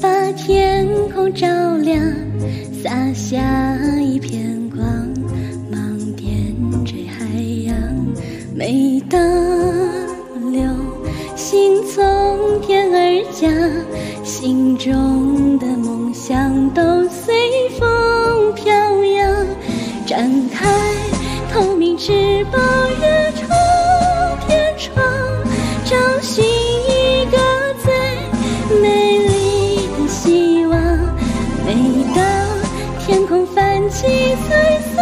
把天空照亮，洒下一片光芒，点缀海洋。每当流星从天而降，心中的梦想都随风飘扬。展开透明翅膀，每当天空泛起彩色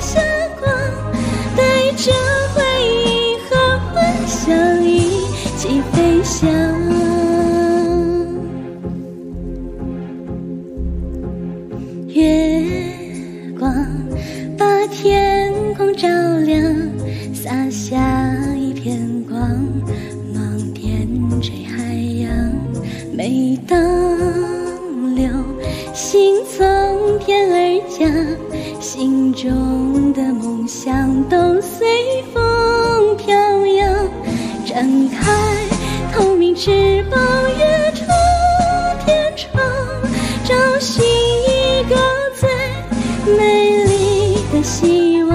霞光，带着回忆和幻想一起飞翔。月光把天空照亮，洒下一片光芒，点缀海洋。每当心从天而降心中的梦想都随风飘扬展开透明翅膀越出天窗找寻一个最美丽的希望。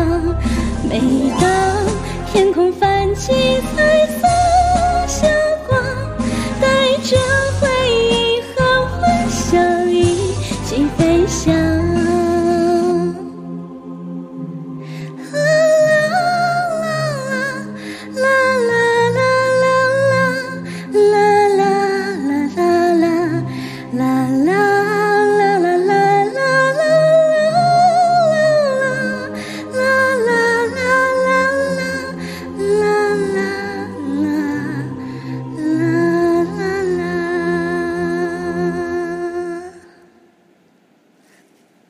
每当天空泛起想。